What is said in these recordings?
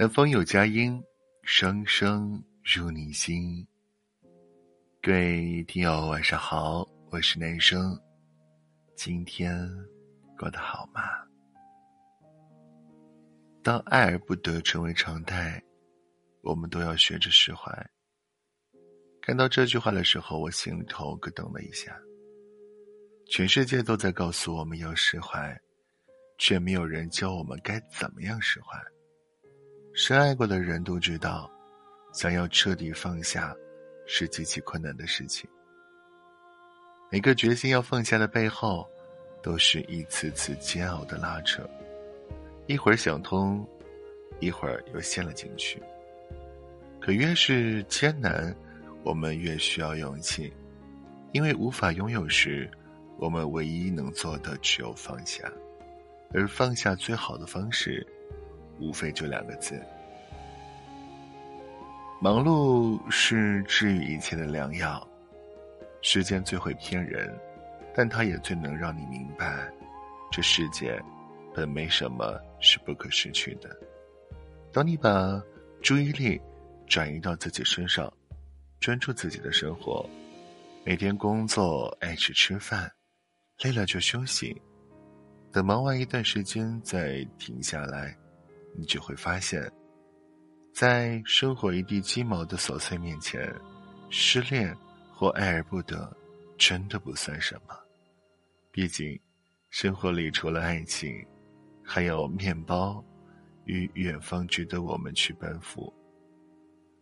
南风有佳音，声声入你心。各位听友，晚上好，我是男生，今天过得好吗？当爱而不得成为常态，我们都要学着释怀。看到这句话的时候，我心里头咯噔了一下。全世界都在告诉我们要释怀，却没有人教我们该怎么样释怀。深爱过的人都知道，想要彻底放下，是极其困难的事情。每个决心要放下的背后，都是一次次煎熬的拉扯。一会儿想通，一会儿又陷了进去。可越是艰难，我们越需要勇气，因为无法拥有时。我们唯一能做的只有放下，而放下最好的方式，无非就两个字：忙碌是治愈一切的良药。时间最会骗人，但它也最能让你明白，这世界本没什么是不可失去的。当你把注意力转移到自己身上，专注自己的生活，每天工作，爱吃吃饭。累了就休息，等忙完一段时间再停下来，你就会发现，在生活一地鸡毛的琐碎面前，失恋或爱而不得，真的不算什么。毕竟，生活里除了爱情，还有面包与远方值得我们去奔赴。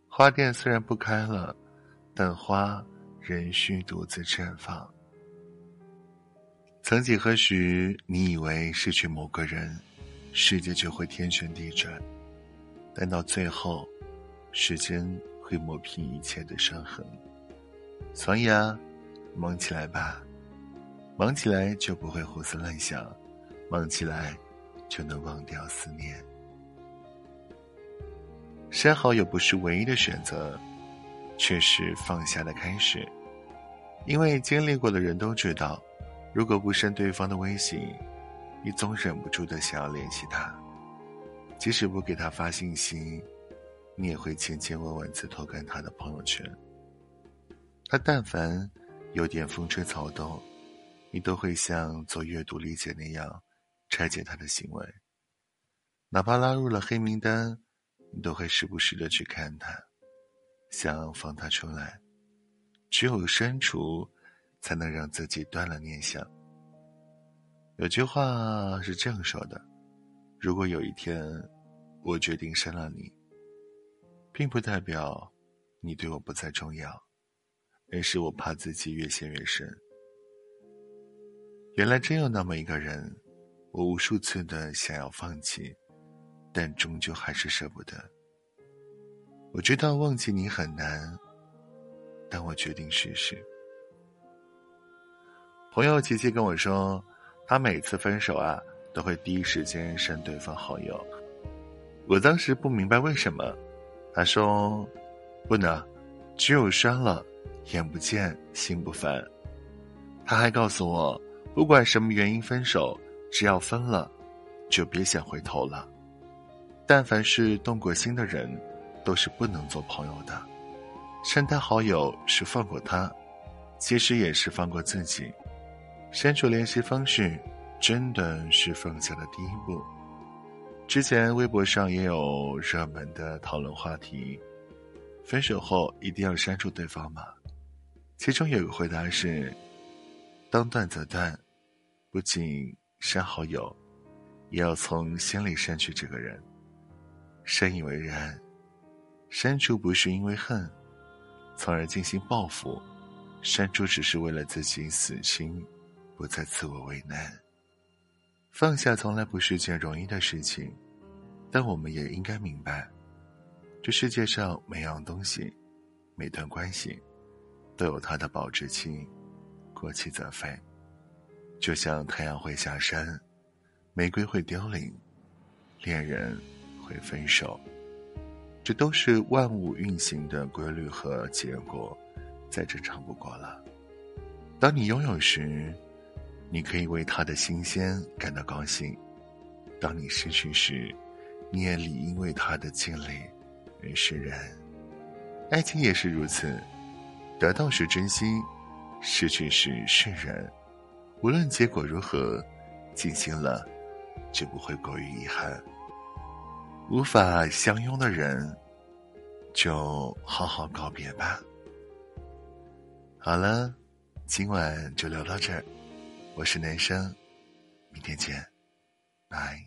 花店虽然不开了，但花仍需独自绽放。曾几何时，你以为失去某个人，世界就会天旋地转，但到最后，时间会抹平一切的伤痕。所以啊，忙起来吧，忙起来就不会胡思乱想，忙起来就能忘掉思念。删好友不是唯一的选择，却是放下的开始，因为经历过的人都知道。如果不删对方的微信，你总忍不住的想要联系他；即使不给他发信息，你也会千千万万次偷看他的朋友圈。他但凡有点风吹草动，你都会像做阅读理解那样拆解他的行为。哪怕拉入了黑名单，你都会时不时的去看他，想放他出来。只有删除。才能让自己断了念想。有句话是这样说的：如果有一天我决定删了你，并不代表你对我不再重要，而是我怕自己越陷越深。原来真有那么一个人，我无数次的想要放弃，但终究还是舍不得。我知道忘记你很难，但我决定试试。朋友琪琪跟我说，他每次分手啊，都会第一时间删对方好友。我当时不明白为什么，他说：“不能，只有删了，眼不见心不烦。”他还告诉我，不管什么原因分手，只要分了，就别想回头了。但凡是动过心的人，都是不能做朋友的。删他好友是放过他，其实也是放过自己。删除联系方式，真的是放下的第一步。之前微博上也有热门的讨论话题：分手后一定要删除对方吗？其中有个回答是：当断则断，不仅删好友，也要从心里删去这个人。深以为然，删除不是因为恨，从而进行报复，删除只是为了自己死心。不再自我为难。放下从来不是件容易的事情，但我们也应该明白，这世界上每样东西、每段关系，都有它的保质期，过期则废。就像太阳会下山，玫瑰会凋零，恋人会分手，这都是万物运行的规律和结果，再正常不过了。当你拥有时，你可以为他的新鲜感到高兴，当你失去时，你也理应为他的经历而释然。爱情也是如此，得到是真心，失去是释然。无论结果如何，尽心了，就不会过于遗憾。无法相拥的人，就好好告别吧。好了，今晚就聊到这儿。我是男生，明天见，拜。